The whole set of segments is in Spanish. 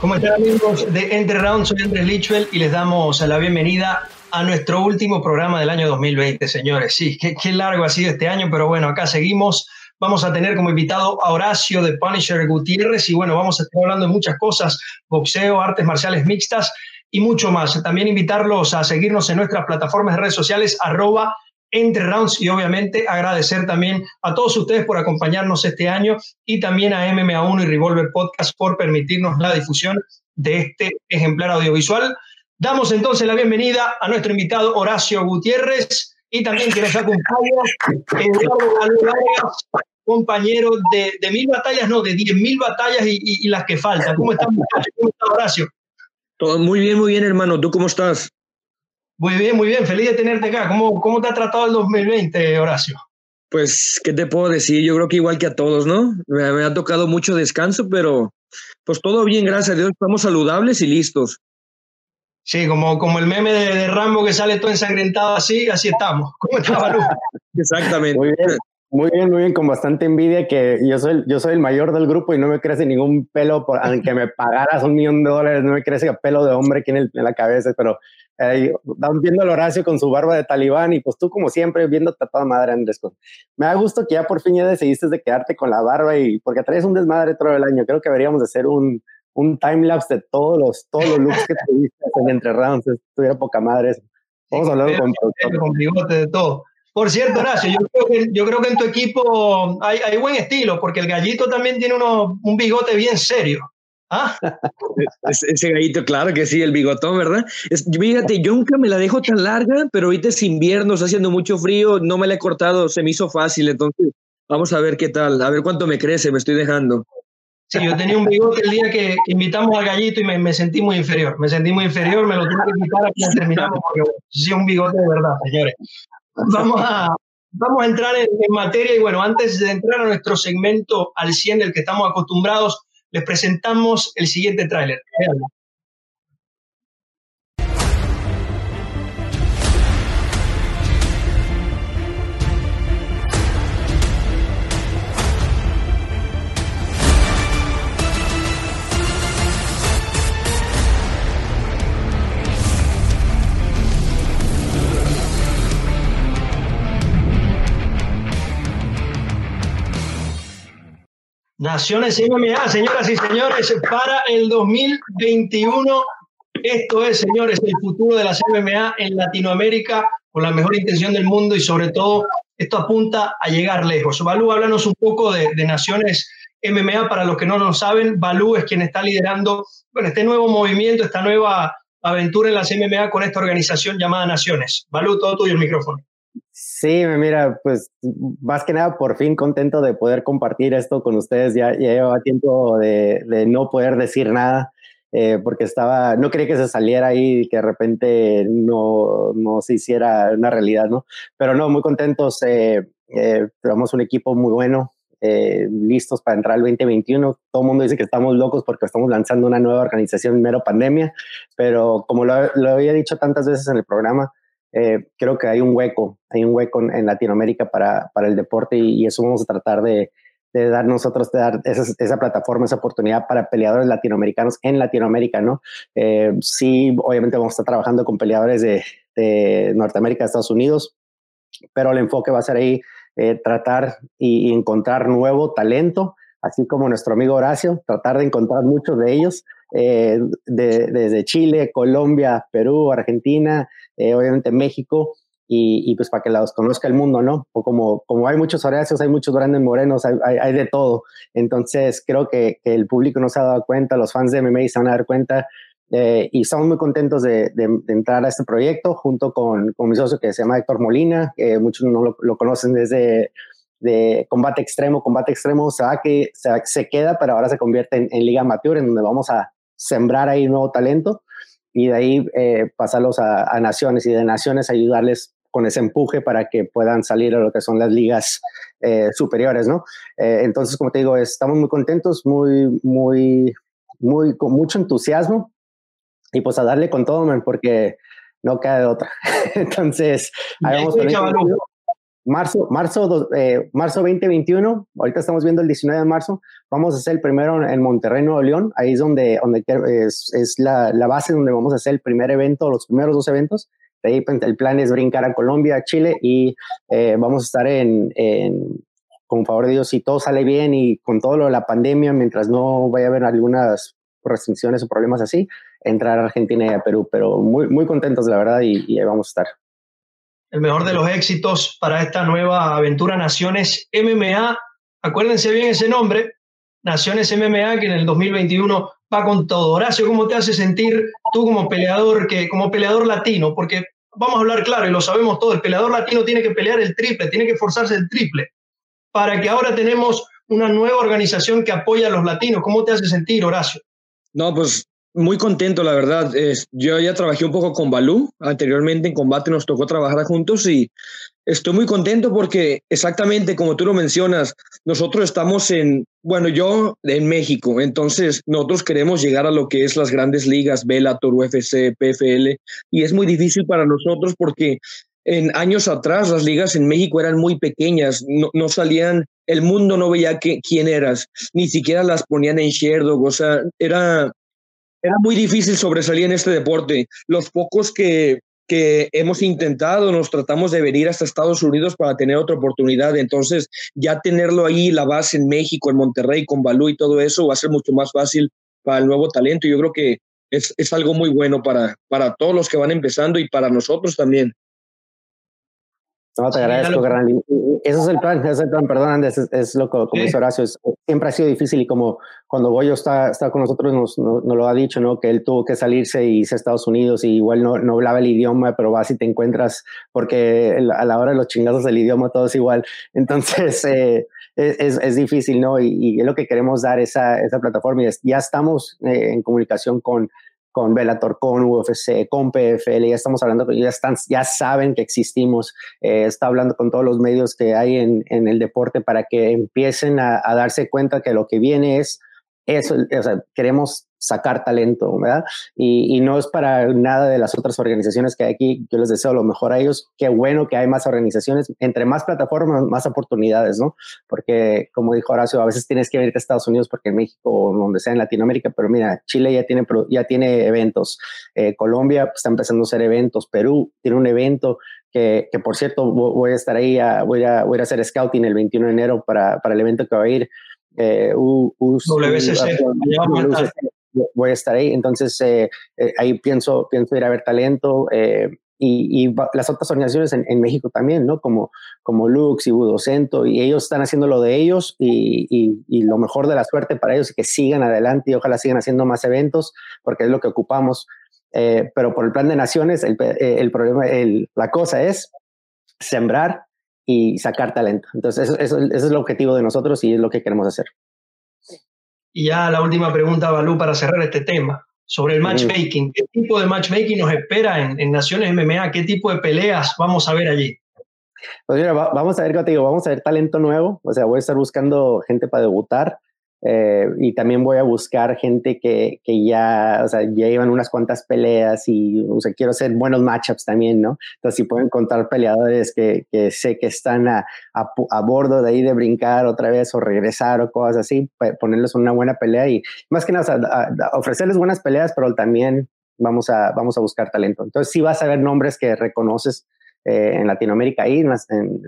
¿Cómo están amigos de Entre Rounds? Soy Andrés Lichwell y les damos la bienvenida a nuestro último programa del año 2020, señores. Sí, qué, qué, largo ha sido este año, pero bueno, acá seguimos. Vamos a tener como invitado a Horacio de Punisher Gutiérrez y bueno, vamos a estar hablando de muchas cosas, boxeo, artes marciales mixtas y mucho más. También invitarlos a seguirnos en nuestras plataformas de redes sociales, arroba entre rounds y obviamente agradecer también a todos ustedes por acompañarnos este año y también a MMA1 y Revolver Podcast por permitirnos la difusión de este ejemplar audiovisual. Damos entonces la bienvenida a nuestro invitado Horacio Gutiérrez y también que nos Eduardo compañero de, mil batallas, no, de diez mil batallas y, las que faltan. ¿Cómo estás? ¿Cómo estás, Horacio? Todo muy bien, muy bien, hermano. ¿Tú cómo estás? Muy bien, muy bien. Feliz de tenerte acá. ¿Cómo, cómo te ha tratado el 2020, Horacio? Pues, ¿qué te puedo decir? Yo creo que igual que a todos, ¿no? Me, me, ha tocado mucho descanso, pero pues todo bien, gracias a Dios. Estamos saludables y listos. Sí, como, como el meme de, de Rambo que sale todo ensangrentado así, así estamos. ¿Cómo está, Balú? Exactamente. Muy bien. Muy bien, muy bien, con bastante envidia que yo soy, yo soy el mayor del grupo y no me crece ningún pelo, por, aunque me pagaras un millón de dólares, no me crece pelo de hombre aquí en, el, en la cabeza, pero eh, viendo al Horacio con su barba de talibán y pues tú como siempre viendo a toda madre Andrés. Me da gusto que ya por fin ya decidiste de quedarte con la barba y porque traes un desmadre todo el año, creo que deberíamos de hacer un, un time-lapse de todos los, todos los looks que tuviste en entre rounds, estuviera poca madre eso. Vamos a hablar con, con bigote de todo. Por cierto, Horacio, yo creo que, yo creo que en tu equipo hay, hay, buen estilo, porque el gallito también tiene uno, un bigote bien serio. ¿Ah? Ese, gallito, claro que sí, el bigotón, ¿verdad? Es, fíjate, yo nunca me la dejo tan larga, pero ahorita es invierno, está haciendo mucho frío, no me la he cortado, se me hizo fácil, entonces vamos a ver qué tal, a ver cuánto me crece, me estoy dejando. Sí, yo tenía un bigote el día que, que invitamos al gallito y me, me, sentí muy inferior, me sentí muy inferior, me lo tuve que quitar aquí terminamos, porque bueno, sí, un bigote de verdad, señores vamos a, vamos a entrar en, en, materia y bueno, antes de entrar a nuestro segmento al 100 del que estamos acostumbrados, les presentamos el siguiente tráiler. Naciones MMA, señoras y señores, para el 2021. Esto es, señores, el futuro de las MMA en Latinoamérica con la mejor intención del mundo y sobre todo esto apunta a llegar lejos. Balú, háblanos un poco de, de Naciones MMA. Para los que no lo saben, Balú es quien está liderando bueno, este nuevo movimiento, esta nueva aventura en las MMA con esta organización llamada Naciones. Balú, todo tuyo el micrófono. Sí, mira, pues más que nada por fin contento de poder compartir esto con ustedes. Ya, ya llevaba tiempo de, no poder decir nada eh, porque estaba, no quería que se saliera ahí y que de repente no, no se hiciera una realidad, ¿no? Pero no, muy contentos. Eh, eh, tenemos un equipo muy bueno, eh, listos para entrar al 2021. Todo el mundo dice que estamos locos porque estamos lanzando una nueva organización en mero pandemia, pero como lo había dicho tantas veces en el programa, eh, creo que hay un hueco, hay un hueco en, en Latinoamérica para, para el deporte y, y, eso vamos a tratar de, de dar nosotros, de dar esa, plataforma, esa oportunidad para peleadores latinoamericanos en Latinoamérica, ¿no? Eh, sí, obviamente vamos a estar trabajando con peleadores de, de Norteamérica, Estados Unidos, pero el enfoque va a ser ahí eh, tratar y, y encontrar nuevo talento, así como nuestro amigo Horacio, tratar de encontrar muchos de ellos eh, de, desde Chile, Colombia, Perú, Argentina, eh, obviamente México, y, y, pues para que los conozca el mundo, ¿no? O como, como hay muchos Horacios, hay muchos grandes morenos, hay, hay, hay de todo. Entonces creo que, que, el público no se ha dado cuenta, los fans de MMA se van a dar cuenta. Eh, y estamos muy contentos de, de, de, entrar a este proyecto junto con, con mi socio que se llama Héctor Molina, que muchos no lo, lo conocen desde de combate extremo, combate extremo, se, va que, se, se queda, pero ahora se convierte en, en, Liga Amateur, en donde vamos a sembrar ahí nuevo talento y de ahí eh, pasarlos a, a, naciones y de naciones ayudarles con ese empuje para que puedan salir a lo que son las ligas eh, superiores, ¿no? Eh, entonces, como te digo, estamos muy contentos, muy, muy, muy, con mucho entusiasmo y pues a darle con todo, man, porque no queda de otra. entonces, ahí vamos marzo, marzo, eh, marzo 2021, ahorita estamos viendo el 19 de marzo, vamos a hacer el primero en Monterrey, Nuevo León, ahí es donde, donde es, es la, la, base donde vamos a hacer el primer evento, los primeros dos eventos. Ahí pues, el plan es brincar a Colombia, a Chile y eh, vamos a estar en, en, con favor de Dios, si todo sale bien y con todo lo de la pandemia, mientras no vaya a haber algunas restricciones o problemas así, entrar a Argentina y a Perú, pero muy, muy contentos, la verdad, y, y ahí vamos a estar. El mejor de los éxitos para esta nueva aventura Naciones MMA. Acuérdense bien ese nombre, Naciones MMA, que en el 2021 va con todo. Horacio, ¿cómo te hace sentir tú como peleador, que, como peleador latino? Porque vamos a hablar claro y lo sabemos todo, el peleador latino tiene que pelear el triple, tiene que forzarse el triple, para que ahora tenemos una nueva organización que apoya a los latinos. ¿Cómo te hace sentir, Horacio? No, pues muy contento, la verdad. yo ya trabajé un poco con Balú. Anteriormente en combate nos tocó trabajar juntos y estoy muy contento porque exactamente como tú lo mencionas, nosotros estamos en, bueno, yo en México, entonces nosotros queremos llegar a lo que es las grandes ligas, Bellator, UFC, PFL, y es muy difícil para nosotros porque en años atrás las ligas en México eran muy pequeñas, no, salían, el mundo no veía que, quién eras, ni siquiera las ponían en Sherdog, o sea, era era muy difícil sobresalir en este deporte. Los pocos que, que hemos intentado, nos tratamos de venir hasta Estados Unidos para tener otra oportunidad. Entonces, ya tenerlo ahí, la base en México, en Monterrey, con Balú y todo eso, va a ser mucho más fácil para el nuevo talento. Yo creo que es, es algo muy bueno para, para todos los que van empezando y para nosotros también. No, te agradezco, gran. Eso es el plan, es el plan, perdón, Andrés, es, lo que, como dice Horacio, siempre ha sido difícil y como cuando Goyo está, está con nosotros nos, nos, lo ha dicho, ¿no? Que él tuvo que salirse y irse a Estados Unidos y igual no, no hablaba el idioma, pero vas y te encuentras, porque a la hora de los chingazos del idioma todo es igual. Entonces, eh, es, es, difícil, ¿no? Y, y, es lo que queremos dar esa, esa plataforma y ya estamos eh, en comunicación con con Bellator, con UFC, con PFL, ya estamos hablando, ya, están, ya saben que existimos, eh, está hablando con todos los medios que hay en, en el deporte para que empiecen a, a, darse cuenta que lo que viene es eso, o sea, queremos sacar talento, ¿verdad? Y, y, no es para nada de las otras organizaciones que hay aquí, yo les deseo lo mejor a ellos, qué bueno que hay más organizaciones, entre más plataformas, más oportunidades, ¿no? Porque, como dijo Horacio, a veces tienes que irte a Estados Unidos porque en México o donde sea en Latinoamérica, pero mira, Chile ya tiene, ya tiene eventos, eh, Colombia pues, está empezando a hacer eventos, Perú tiene un evento que, que por cierto voy a estar ahí, a, voy, a, voy a hacer scouting el 21 de enero para, para el evento que va a ir. Eh, U, U, WCC, voy a estar ahí. Entonces, eh, eh, ahí pienso, pienso ir a ver talento. Eh, y, y, las otras organizaciones en, en, México también, ¿no? Como, como Lux y Budocento, y ellos están haciendo lo de ellos y, y, y, lo mejor de la suerte para ellos y que sigan adelante y ojalá sigan haciendo más eventos porque es lo que ocupamos. Eh, pero por el plan de naciones, el, el problema, el, la cosa es sembrar y sacar talento. Entonces, eso, eso, ese es el objetivo de nosotros y es lo que queremos hacer. Y ya la última pregunta, Balú, para cerrar este tema, sobre el matchmaking. ¿Qué tipo de matchmaking nos espera en, en Naciones MMA? ¿Qué tipo de peleas vamos a ver allí? Pues mira, va, vamos a ver, te digo, vamos a ver talento nuevo, o sea, voy a estar buscando gente para debutar, eh, y también voy a buscar gente que, que, ya, o sea, ya llevan unas cuantas peleas y, o sea, quiero hacer buenos matchups también, ¿no? Entonces, si puedo encontrar peleadores que, que sé que están a, a, a, bordo de ahí de brincar otra vez o regresar o cosas así, ponerles una buena pelea y más que nada, o sea, ofrecerles buenas peleas, pero también vamos a, vamos a buscar talento. Entonces, sí vas a ver nombres que reconoces eh, en Latinoamérica ahí en,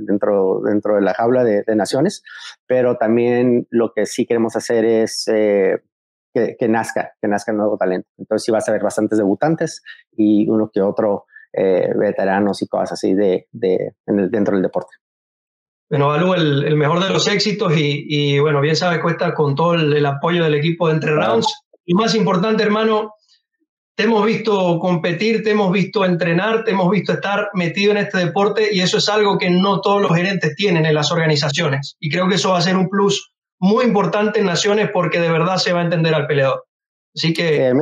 dentro, dentro de la jaula de, de, naciones, pero también lo que sí queremos hacer es eh, que, que, nazca, que nazca nuevo talento. Entonces sí vas a ver bastantes debutantes y uno que otro eh, veteranos y cosas así de, de en el, dentro del deporte. Bueno, Balú, el, el, mejor de los éxitos y, y, bueno, bien sabe, cuesta con todo el, el apoyo del equipo de Entre Rounds. Y más importante, hermano, te hemos visto competir, te hemos visto entrenar, te hemos visto estar metido en este deporte y eso es algo que no todos los gerentes tienen en las organizaciones. Y creo que eso va a ser un plus muy importante en Naciones porque de verdad se va a entender al peleador. Así que... Eh,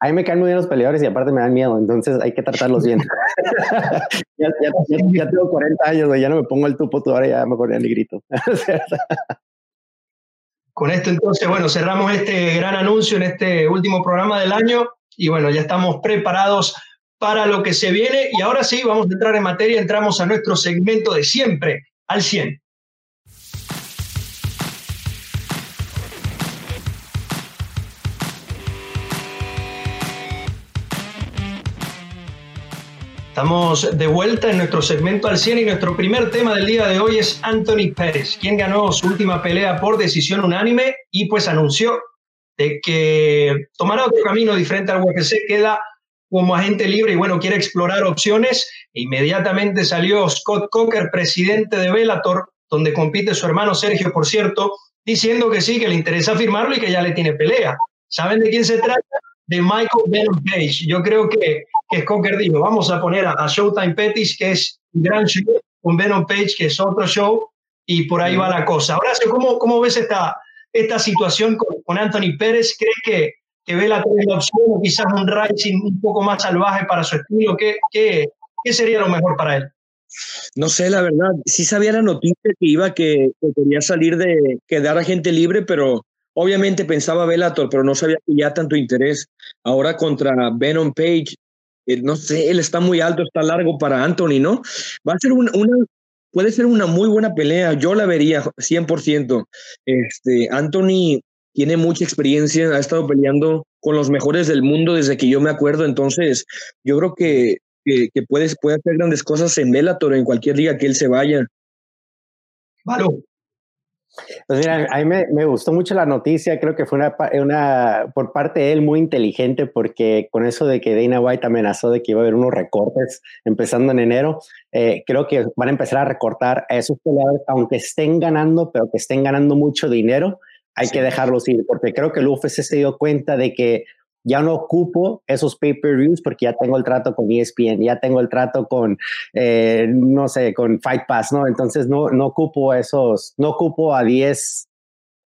a mí me caen muy bien los peleadores y aparte me dan miedo, entonces hay que tratarlos bien. ya, ya, ya, ya, tengo 40 años, ya no me pongo el tupo ahora ya mejor ya ni grito. Con esto entonces, bueno, cerramos este gran anuncio en este último programa del año y bueno, ya estamos preparados para lo que se viene y ahora sí, vamos a entrar en materia, entramos a nuestro segmento de siempre, al 100. Estamos de vuelta en nuestro segmento al 100 y nuestro primer tema del día de hoy es Anthony Pérez, quien ganó su última pelea por decisión unánime y pues anunció de que tomará otro camino diferente al UFC, queda como agente libre y bueno, quiere explorar opciones. Inmediatamente salió Scott Coker, presidente de Bellator, donde compite su hermano Sergio, por cierto, diciendo que sí, que le interesa firmarlo y que ya le tiene pelea. ¿Saben de quién se trata? De Michael Venom Page. Yo creo que que Cocker dijo, vamos a poner a, Showtime Pettis, que es un gran show, con Venom Page, que es otro show, y por ahí va la cosa. Horacio, ¿cómo, cómo ves esta, esta situación con, Anthony Pérez? ¿Crees que, que ve la opción o quizás un Rising un poco más salvaje para su estilo? ¿Qué, qué, qué sería lo mejor para él? No sé, la verdad, sí sabía la noticia que iba que, que quería salir de quedar a gente libre, pero obviamente pensaba Bellator, pero no sabía que ya tanto interés. Ahora contra Venom Page, eh, no sé, él está muy alto, está largo para Anthony, ¿no? Va a ser una, puede ser una muy buena pelea, yo la vería 100%. Este, Anthony tiene mucha experiencia, ha estado peleando con los mejores del mundo desde que yo me acuerdo, entonces yo creo que, que, puede, puede hacer grandes cosas en Bellator, en cualquier liga que él se vaya. Vale. Pues mira, a mí me, gustó mucho la noticia, creo que fue una, una, por parte de él muy inteligente porque con eso de que Dana White amenazó de que iba a haber unos recortes empezando en enero, eh, creo que van a empezar a recortar a esos peleadores, aunque estén ganando, pero que estén ganando mucho dinero, hay que dejarlos ir, porque creo que el UFC se dio cuenta de que ya no ocupo esos pay-per-views porque ya tengo el trato con ESPN, ya tengo el trato con, eh, no sé, con Fight Pass, ¿no? Entonces no, no ocupo esos, no ocupo a 10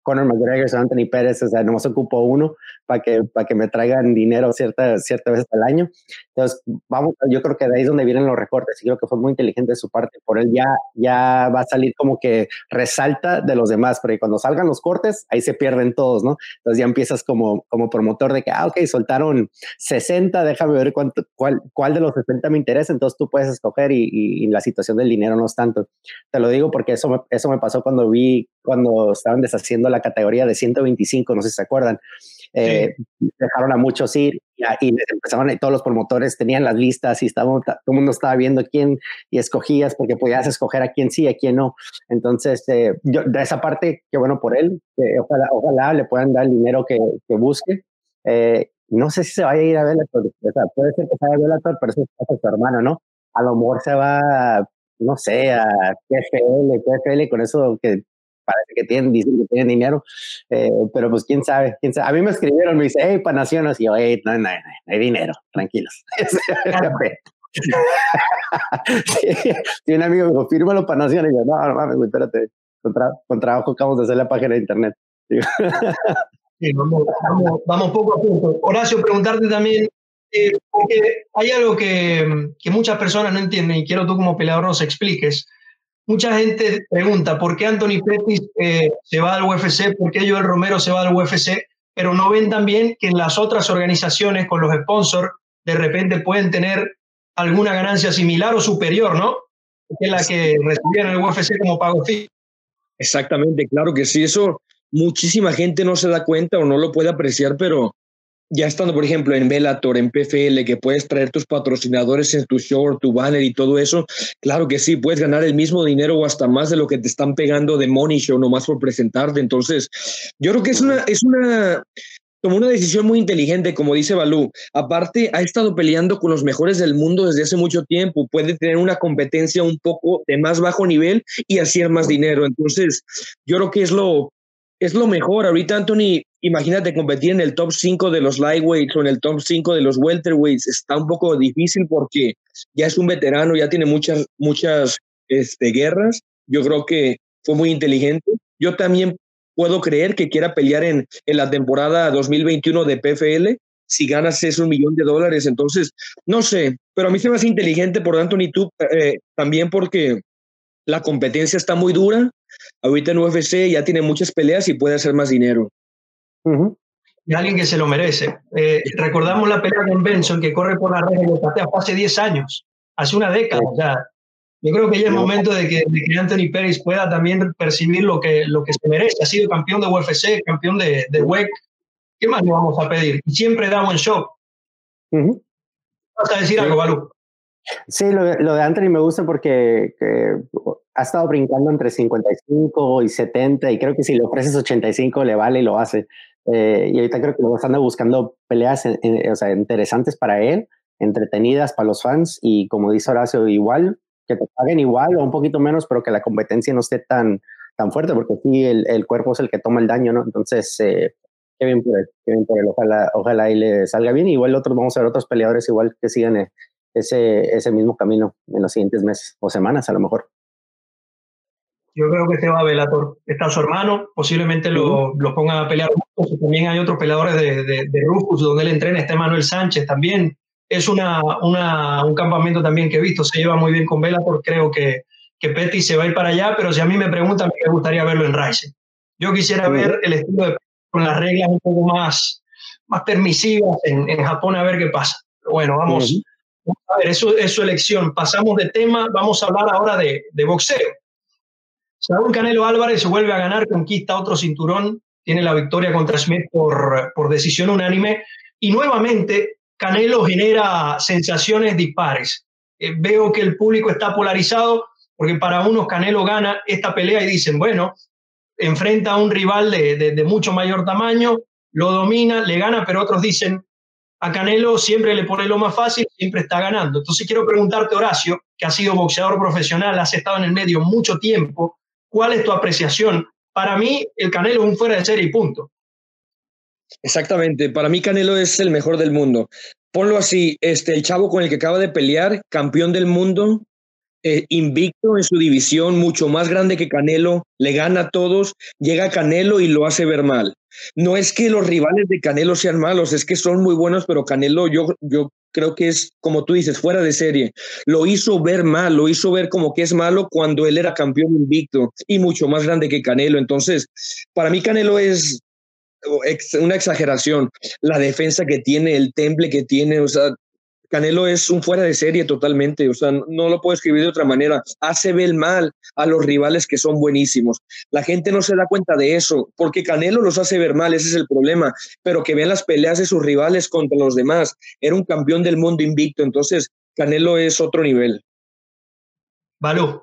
Conor McGregor, Anthony Pérez, o sea, nomás ocupo uno para que, para que me traigan dinero ciertas cierta veces al año. Entonces, vamos, yo creo que de ahí es donde vienen los recortes y creo que fue muy inteligente de su parte. Por él ya, ya va a salir como que resalta de los demás, pero cuando salgan los cortes, ahí se pierden todos, ¿no? Entonces ya empiezas como, como promotor de que, ah, ok, soltaron 60, déjame ver cuánto, cuál, cuál de los 60 me interesa, entonces tú puedes escoger y, y, la situación del dinero no es tanto. Te lo digo porque eso me, eso me pasó cuando vi, cuando estaban deshaciendo la categoría de 125, no sé si se acuerdan. Eh, dejaron a muchos ir y, empezaron, y todos los promotores tenían las listas y estaba, todo el mundo estaba viendo quién y escogías porque podías escoger a quién sí y a quién no. Entonces, eh, yo, de esa parte, qué bueno por él, ojalá, ojalá le puedan dar el dinero que, que busque. Eh, no sé si se vaya a ir a Bellator, o sea, puede ser que se vaya a Bellator, pero eso es su hermano, ¿no? A lo mejor se va, no sé, a TFL, TFL, con eso que parece que tienen, dicen que tienen dinero, eh, pero pues quién sabe, quién sabe. A mí me escribieron, me dice, hey, Panaciones, y yo, hey, no, no, no, hay dinero, tranquilos. sí, un amigo me dijo, fírmalo Panaciones, y yo, no, no mames, espérate, con, trabajo acabamos de hacer la página de internet. sí, vamos, vamos, poco a poco. Horacio, preguntarte también, eh, porque hay algo que, que muchas personas no entienden y quiero tú como peleador nos expliques mucha gente pregunta por qué Anthony Pettis eh, se va al UFC, por qué Joel Romero se va al UFC, pero no ven también que en las otras organizaciones con los sponsors de repente pueden tener alguna ganancia similar o superior, ¿no? Que la que recibían el UFC como pago. Exactamente, claro que sí, eso muchísima gente no se da cuenta o no lo puede apreciar, pero ya estando, por ejemplo, en Bellator, en PFL, que puedes traer tus patrocinadores en tu show, tu banner y todo eso, claro que sí, puedes ganar el mismo dinero o hasta más de lo que te están pegando de Money Show nomás por presentarte. Entonces, yo creo que es una, es una, como una decisión muy inteligente, como dice Balú. Aparte, ha estado peleando con los mejores del mundo desde hace mucho tiempo. Puede tener una competencia un poco de más bajo nivel y hacer más dinero. Entonces, yo creo que es lo, es lo mejor. Ahorita, Anthony, imagínate competir en el top 5 de los lightweights o en el top 5 de los welterweights. Está un poco difícil porque ya es un veterano, ya tiene muchas, muchas este, guerras. Yo creo que fue muy inteligente. Yo también puedo creer que quiera pelear en, en la temporada 2021 de PFL. Si ganas es un millón de dólares, entonces, no sé, pero a mí se me hace inteligente por Anthony tú eh, también porque la competencia está muy dura. Ahorita en UFC ya tiene muchas peleas y puede hacer más dinero. Y alguien que se lo merece. Eh, recordamos la pelea con Benson que corre por la red de patea hace 10 años, hace una década. Yo creo que ya es momento de que, Anthony Pérez pueda también percibir lo que, lo que se merece. Ha sido campeón de UFC, campeón de, de WEC. ¿Qué más le vamos a pedir? Siempre da buen show. ¿Vas a decir algo, Balú? Sí, lo, de Anthony me gusta porque ha estado brincando entre 55 y 70 y creo que si le ofreces 85 le vale y lo hace. Eh, y ahorita creo que lo están buscando peleas interesantes para él, entretenidas para los fans y como dice Horacio, igual, que te paguen igual o un poquito menos, pero que la competencia no esté tan, tan fuerte, porque aquí el, el cuerpo es el que toma el daño, ¿no? Entonces, eh, qué bien por él, qué bien por él, ojalá, ojalá y le salga bien. Igual otros, vamos a ver otros peleadores igual que sigan eh, ese, ese mismo camino en los siguientes meses o semanas a lo mejor. Yo creo que este va a Velator. Está su hermano, posiblemente lo, lo pongan a pelear. También hay otros peleadores de, de, de, Rufus, donde él entrena. Está Manuel Sánchez también. Es una, una, un campamento también que he visto. Se lleva muy bien con Velator. Creo que, que Petty se va a ir para allá, pero si a mí me preguntan, me gustaría verlo en Ryzen. Yo quisiera ver el estilo de con las reglas un poco más, más permisivas en, en Japón a ver qué pasa. bueno, vamos, a ver, eso es su elección. Pasamos de tema, vamos a hablar ahora de, de boxeo. Saúl Canelo Álvarez vuelve a ganar, conquista otro cinturón, tiene la victoria contra Smith por, por decisión unánime y nuevamente Canelo genera sensaciones dispares. Eh, veo que el público está polarizado porque para unos Canelo gana esta pelea y dicen, bueno, enfrenta a un rival de, de, de mucho mayor tamaño, lo domina, le gana, pero otros dicen, a Canelo siempre le pone lo más fácil, siempre está ganando. Entonces quiero preguntarte, Horacio, que has sido boxeador profesional, has estado en el medio mucho tiempo, ¿Cuál es tu apreciación? Para mí, el Canelo es un fuera de serie y punto. Exactamente, para mí Canelo es el mejor del mundo. Ponlo así, este, el chavo con el que acaba de pelear, campeón del mundo, eh, invicto en su división, mucho más grande que Canelo, le gana a todos, llega Canelo y lo hace ver mal. No es que los rivales de Canelo sean malos, es que son muy buenos, pero Canelo yo, yo creo que es, como tú dices, fuera de serie. Lo hizo ver mal, lo hizo ver como que es malo cuando él era campeón invicto y mucho más grande que Canelo. Entonces, para mí Canelo es una exageración. La defensa que tiene, el temple que tiene, o sea, Canelo es un fuera de serie totalmente, o sea, no lo puedo escribir de otra manera. Hace ver mal a los rivales que son buenísimos. La gente no se da cuenta de eso, porque Canelo los hace ver mal, ese es el problema. Pero que vean las peleas de sus rivales contra los demás. Era un campeón del mundo invicto, entonces Canelo es otro nivel. Balú.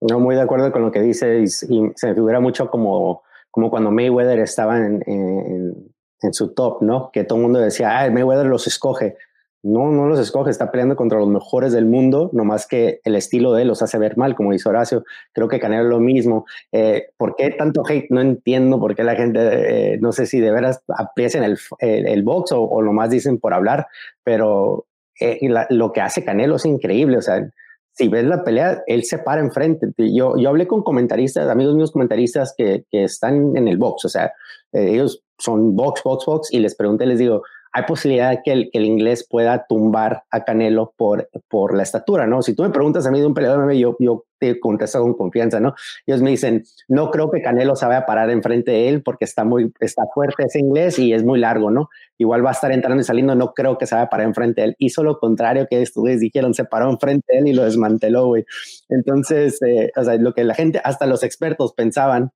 No, muy de acuerdo con lo que dices y, se me figura mucho como, como cuando Mayweather estaba en, en, en su top, ¿no? Que todo el mundo decía, ah, Mayweather los escoge no, no los escoge, está peleando contra los mejores del mundo, nomás que el estilo de él los hace ver mal, como dice Horacio. Creo que Canelo lo mismo. Eh, ¿Por qué tanto hate? No entiendo por qué la gente, eh, no sé si de veras aprecian el, el, box o, o más dicen por hablar, pero eh, lo que hace Canelo es increíble. O sea, si ves la pelea, él se para enfrente. Yo, yo hablé con comentaristas, amigos míos comentaristas que, que están en el box, o sea, ellos son box, box, box, y les pregunté, les digo, hay posibilidad que el, que el inglés pueda tumbar a Canelo por, por la estatura, ¿no? Si tú me preguntas a mí de un peleador, yo, yo te contesto con confianza, ¿no? Ellos me dicen, no creo que Canelo se vaya a parar enfrente de él porque está muy, está fuerte ese inglés y es muy largo, ¿no? Igual va a estar entrando y saliendo, no creo que se vaya a parar enfrente de él. Hizo lo contrario que ustedes dijeron, se paró enfrente de él y lo desmanteló, güey. Entonces, eh, o sea, lo que la gente, hasta los expertos pensaban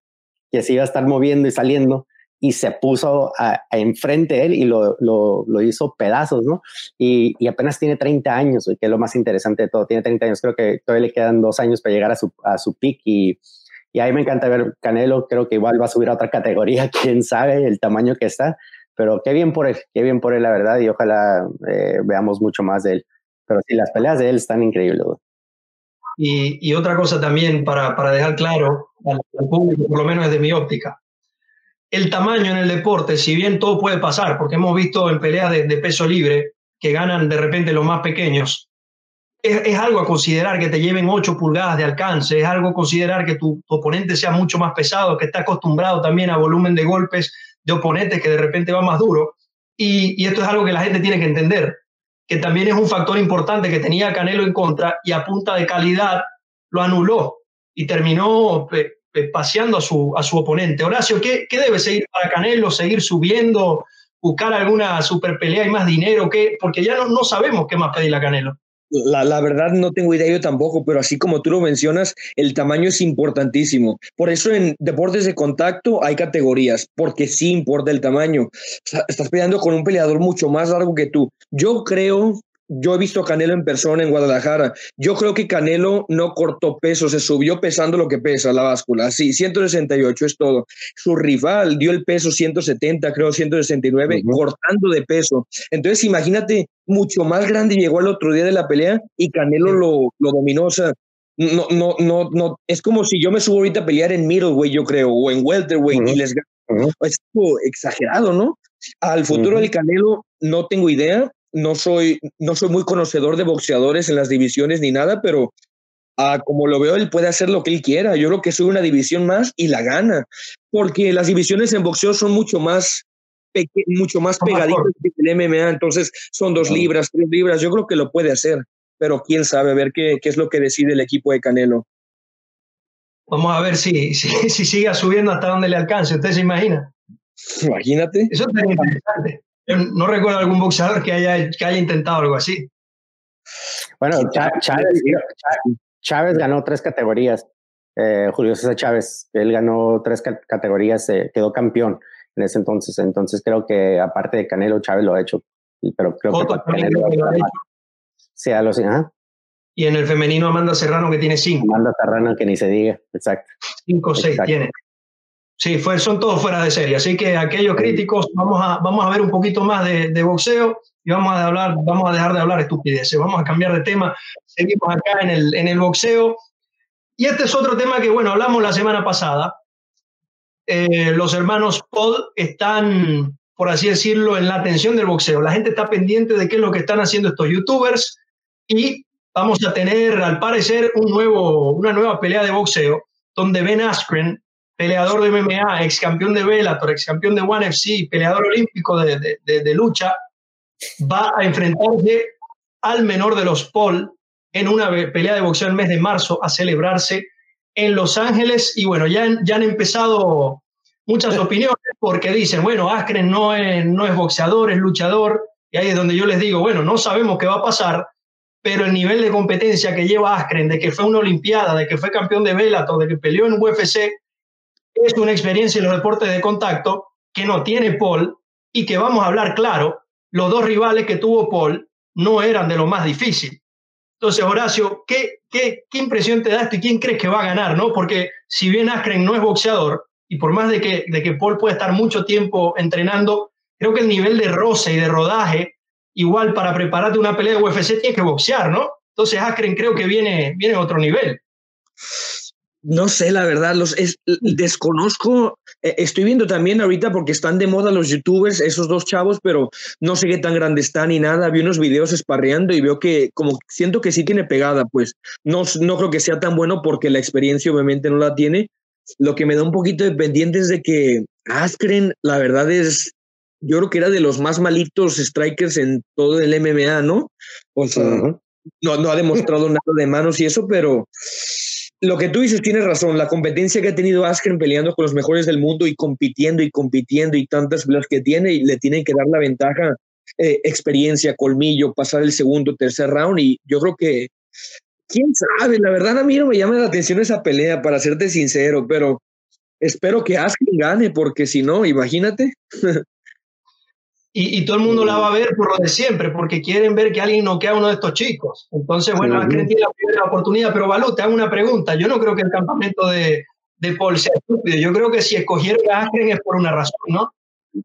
que se iba a estar moviendo y saliendo, y se puso a, enfrente de él y lo, lo, lo hizo pedazos, ¿no? Y, y, apenas tiene 30 años, que es lo más interesante de todo. Tiene 30 años, creo que todavía le quedan dos años para llegar a su, a su pick y, y ahí me encanta ver Canelo. Creo que igual va a subir a otra categoría, quién sabe el tamaño que está, pero qué bien por él, qué bien por él, la verdad, y ojalá eh, veamos mucho más de él. Pero sí, las peleas de él están increíbles. Y, y, otra cosa también para, para dejar claro al público, por lo menos desde mi óptica, el tamaño en el deporte, si bien todo puede pasar, porque hemos visto en peleas de, peso libre que ganan de repente los más pequeños, es, algo a considerar que te lleven 8 pulgadas de alcance, es algo a considerar que tu, oponente sea mucho más pesado, que está acostumbrado también a volumen de golpes de oponentes que de repente va más duro. Y, y esto es algo que la gente tiene que entender, que también es un factor importante que tenía Canelo en contra y a punta de calidad lo anuló y terminó eh, paseando a su, a su oponente. Horacio, ¿qué, ¿qué, debe seguir para Canelo? ¿Seguir subiendo? ¿Buscar alguna super pelea y más dinero? ¿Qué? Porque ya no, no sabemos qué más pedirle a Canelo. La, la, verdad no tengo idea yo tampoco, pero así como tú lo mencionas, el tamaño es importantísimo. Por eso en deportes de contacto hay categorías, porque sí importa el tamaño. Estás peleando con un peleador mucho más largo que tú. Yo creo yo he visto a Canelo en persona en Guadalajara. Yo creo que Canelo no cortó peso, se subió pesando lo que pesa la báscula. Sí, 168 es todo. Su rival dio el peso 170, creo 169, cortando de peso. Entonces, imagínate, mucho más grande llegó el otro día de la pelea y Canelo lo, lo dominó. O sea, no, no, no, no. Es como si yo me subo ahorita a pelear en middleweight, yo creo, o en welterweight y les gano. Es exagerado, ¿no? Al futuro del Canelo no tengo idea no soy, no soy muy conocedor de boxeadores en las divisiones ni nada, pero ah, como lo veo, él puede hacer lo que él quiera. Yo creo que soy una división más y la gana, porque las divisiones en boxeo son mucho más mucho más pegaditas que el MMA, entonces son dos libras, tres libras, yo creo que lo puede hacer, pero quién sabe, a ver qué, qué es lo que decide el equipo de Canelo. Vamos a ver si, si, si sigue subiendo hasta donde le alcance, ¿usted se imagina? Imagínate. Eso es interesante no recuerdo algún boxeador que haya, que haya intentado algo así. Bueno, Chávez, Chávez, ganó tres categorías. Eh, Julio César Chávez, él ganó tres categorías, eh, quedó campeón en ese entonces. Entonces creo que aparte de Canelo, Chávez lo ha hecho. Pero creo que Canelo lo ha hecho. Sí, algo así, Y en el femenino Amanda Serrano que tiene cinco. Amanda Serrano que ni se diga, exacto. Cinco o seis tiene. Sí, fue, son todos fuera de serie. Así que aquellos críticos, vamos a, vamos a ver un poquito más de, de boxeo y vamos a, hablar, vamos a dejar de hablar estupideces. Vamos a cambiar de tema. Seguimos acá en el, en el boxeo. Y este es otro tema que, bueno, hablamos la semana pasada. Eh, los hermanos Paul están, por así decirlo, en la atención del boxeo. La gente está pendiente de qué es lo que están haciendo estos youtubers y vamos a tener, al parecer, un nuevo, una nueva pelea de boxeo donde Ben Askren peleador de MMA, ex campeón de Bellator, ex campeón de One FC, peleador olímpico de, de, lucha, va a enfrentarse al menor de los Paul en una pelea de boxeo el mes de marzo a celebrarse en Los Ángeles. Y bueno, ya, ya han empezado muchas opiniones porque dicen, bueno, Askren no es, no es boxeador, es luchador. Y ahí es donde yo les digo, bueno, no sabemos qué va a pasar, pero el nivel de competencia que lleva Askren, de que fue una Olimpiada, de que fue campeón de Bellator, de que peleó en UFC, es una experiencia en los deportes de contacto que no tiene Paul y que vamos a hablar claro, los dos rivales que tuvo Paul no eran de lo más difícil. Entonces, Horacio, ¿qué, qué, qué impresión te da esto y quién crees que va a ganar? ¿no? Porque si bien Askren no es boxeador, y por más de que, de que Paul puede estar mucho tiempo entrenando, creo que el nivel de roce y de rodaje, igual para prepararte una pelea de UFC, tienes que boxear, ¿no? Entonces, Askren creo que viene, viene a otro nivel. No sé, la verdad, los desconozco. Eh, estoy viendo también ahorita porque están de moda los youtubers, esos dos chavos, pero no sé qué tan grande están ni nada. Vi unos videos esparreando y veo que como siento que sí tiene pegada, pues no, no creo que sea tan bueno porque la experiencia obviamente no la tiene. Lo que me da un poquito de pendiente es de que Askren, la verdad es, yo creo que era de los más malitos strikers en todo el MMA, ¿no? O sea, no, no ha demostrado nada de manos y eso, pero lo que tú dices tienes razón. La competencia que ha tenido Askren peleando con los mejores del mundo y compitiendo y compitiendo y tantas peleas que tiene, y le tienen que dar la ventaja, eh, experiencia, colmillo, pasar el segundo, tercer round. Y yo creo que, quién sabe, la verdad a mí no me llama la atención esa pelea, para serte sincero, pero espero que Askren gane, porque si no, imagínate. Y, todo el mundo la va a ver por lo de siempre, porque quieren ver que alguien noquea a uno de estos chicos. Entonces, bueno, uh tiene la primera oportunidad, pero Balú, te hago una pregunta. Yo no creo que el campamento de, de Paul sea estúpido. Yo creo que si escogieron a Askren es por una razón, ¿no?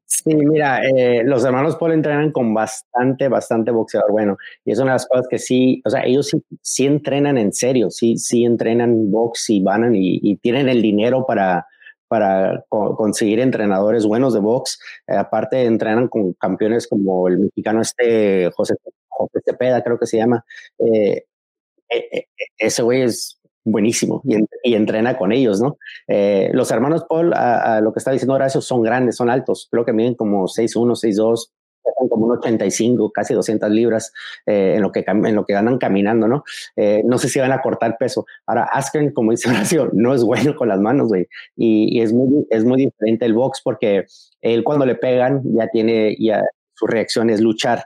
Sí, mira, eh, los hermanos Paul entrenan con bastante, bastante boxeador bueno. Y es una de las cosas que sí, o sea, ellos sí, sí entrenan en serio, sí, sí entrenan box y van y, y tienen el dinero para, para conseguir entrenadores buenos de box. Eh, aparte, entrenan con campeones como el mexicano este José, José Cepeda, creo que se llama. Eh, eh, ese güey es buenísimo y, entrena con ellos, ¿no? los hermanos Paul, a, lo que está diciendo Horacio, son grandes, son altos. Creo que miden como 6'1, 6'2, como un 85, casi 200 libras eh, en, lo que, en lo que ganan caminando, ¿no? Eh, no sé si van a cortar peso. Ahora, Askren, como dice Horacio, no es bueno con las manos, güey. Y, es, muy, es muy diferente el box porque él cuando le pegan ya tiene, ya su reacción es luchar.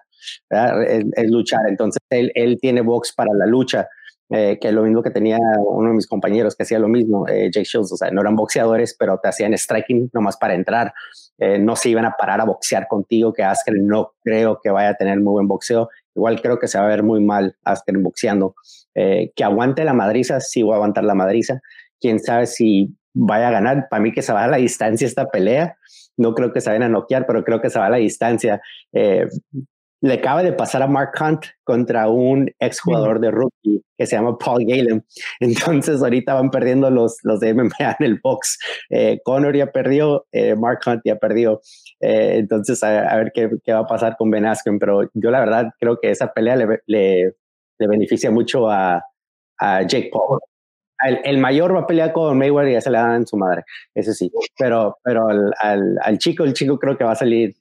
es, luchar. Entonces, él, él tiene box para la lucha. Eh, que es lo mismo que tenía uno de mis compañeros que hacía lo mismo, eh, Jake Shields, o sea, no eran boxeadores, pero te hacían striking nomás para entrar, eh, no se iban a parar a boxear contigo, que Askren no creo que vaya a tener muy buen boxeo, igual creo que se va a ver muy mal Askren boxeando, que aguante la madriza, sí va a aguantar la madriza, quién sabe si vaya a ganar, para mí que se va a la distancia esta pelea, no creo que se vayan a noquear, pero creo que se va a la distancia le acaba de pasar a Mark Hunt contra un exjugador de rugby que se llama Paul Galen. Entonces ahorita van perdiendo los, los de MMA en el box. Eh, Conor ya perdió, eh, Mark Hunt ya perdió. Eh, entonces a, ver qué, qué, va a pasar con Ben Askren. Pero yo la verdad creo que esa pelea le, le, beneficia mucho a, a Jake Paul. El, mayor va a pelear con Mayweather y ya se le dan su madre, eso sí. Pero, pero al, al, al chico, el chico creo que va a salir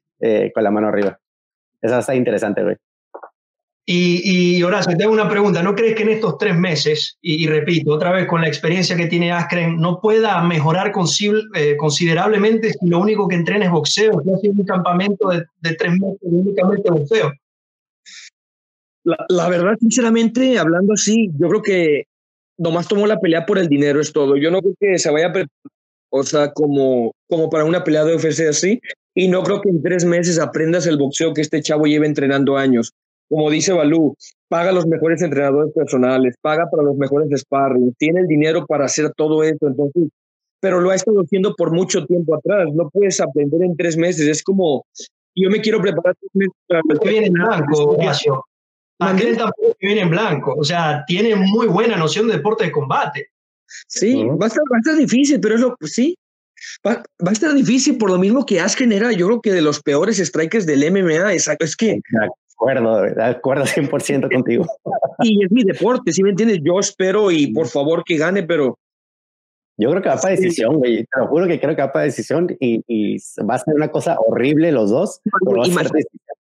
con la mano arriba. Esa está interesante, güey. Y, y Horacio, te hago una pregunta. ¿No crees que en estos tres meses, y, repito, otra vez con la experiencia que tiene Askren, no pueda mejorar eh, considerablemente si lo único que entrena es boxeo? No hace un campamento de, tres meses únicamente boxeo. La, la, verdad, sinceramente, hablando así, yo creo que nomás tomó la pelea por el dinero, es todo. Yo no creo que se vaya a o sea, como, como para una pelea de UFC así. Y no creo que en tres meses aprendas el boxeo que este chavo lleva entrenando años. Como dice Balú, paga a los mejores entrenadores personales, paga para los mejores sparring, tiene el dinero para hacer todo esto. Entonces, pero lo ha estado haciendo por mucho tiempo atrás. No puedes aprender en tres meses. Es como, yo me quiero preparar para viene en blanco, Horacio. tampoco viene en blanco. O sea, tiene muy buena noción de deporte de combate. Sí, va, a estar, va a estar difícil, pero es lo sí. Va, va, a estar difícil por lo mismo que Askren era, yo creo que de los peores strikers del MMA. Exacto, es que. De acuerdo, de acuerdo 100% contigo. y es mi deporte, si me entiendes? Yo espero y por favor que gane, pero. Yo creo que va para decisión, güey. Te lo juro que creo que va para decisión y, y va a ser una cosa horrible los dos. Imagínate,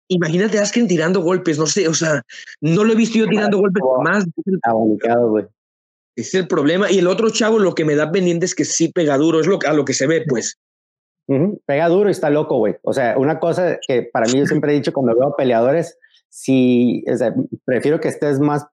imagínate a Askren tirando golpes, no sé, o sea, no lo he visto yo tirando golpes más. Abonicado, güey. Es el problema. Y el otro chavo lo que me da pendiente es que sí pega duro, es lo, a lo que se ve, pues. Pega duro y está loco, güey. O sea, una cosa que para mí yo siempre he dicho cuando veo peleadores, si, prefiero que estés más,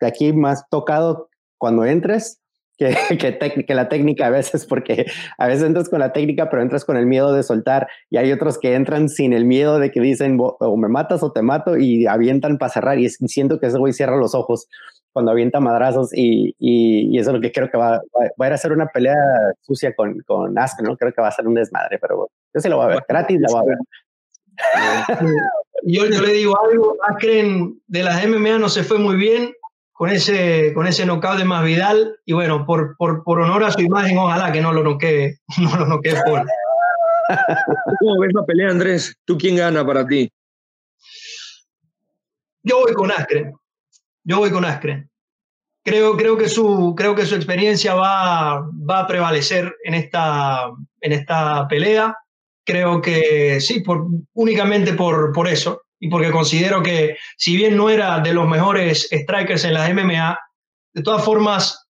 de aquí más tocado cuando entres que, que, que, la técnica a veces, porque a veces entras con la técnica, pero entras con el miedo de soltar, y hay otros que entran sin el miedo de que dicen o me matas o te mato y avientan para cerrar, y siento que ese güey cierra los ojos cuando avienta madrazos y, y, eso es lo que creo que va, va, a ir a ser una pelea sucia con, con Aspen, ¿no? Creo que va a ser un desmadre, pero yo sí lo voy a ver, gratis la voy a ver. Yo, yo le digo algo, Askren de las MMA no se fue muy bien con ese, con ese knockout de Masvidal y bueno, por, por, por honor a su imagen, ojalá que no lo noquee, no lo noquee por. ¿Cómo ves la pelea, Andrés? ¿Tú quién gana para ti? Yo voy con Askren. Yo voy con Askren. Creo, creo, que su, creo que su experiencia va, va a prevalecer en esta, en esta pelea. Creo que sí, por, únicamente por, por eso. Y porque considero que, si bien no era de los mejores strikers en las MMA, de todas formas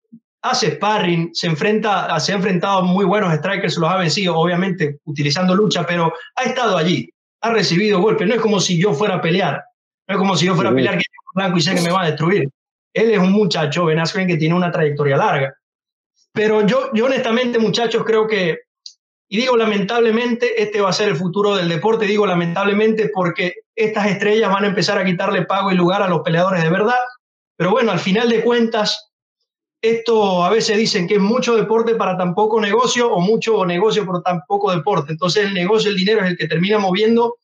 hace sparring, se, enfrenta, se ha enfrentado a muy buenos strikers, los ha vencido, obviamente utilizando lucha, pero ha estado allí, ha recibido golpes. No es como si yo fuera a pelear, no es como si yo fuera a pelear que y sé que me va a destruir. Él es un muchacho, Ben Askren, que tiene una trayectoria larga. Pero yo, yo honestamente, muchachos, creo que, y digo lamentablemente, este va a ser el futuro del deporte, digo lamentablemente porque estas estrellas van a empezar a quitarle pago y lugar a los peleadores de verdad. Pero bueno, al final de cuentas, esto a veces dicen que es mucho deporte para tan poco negocio o mucho negocio por tan poco deporte. Entonces el negocio, el dinero es el que termina moviendo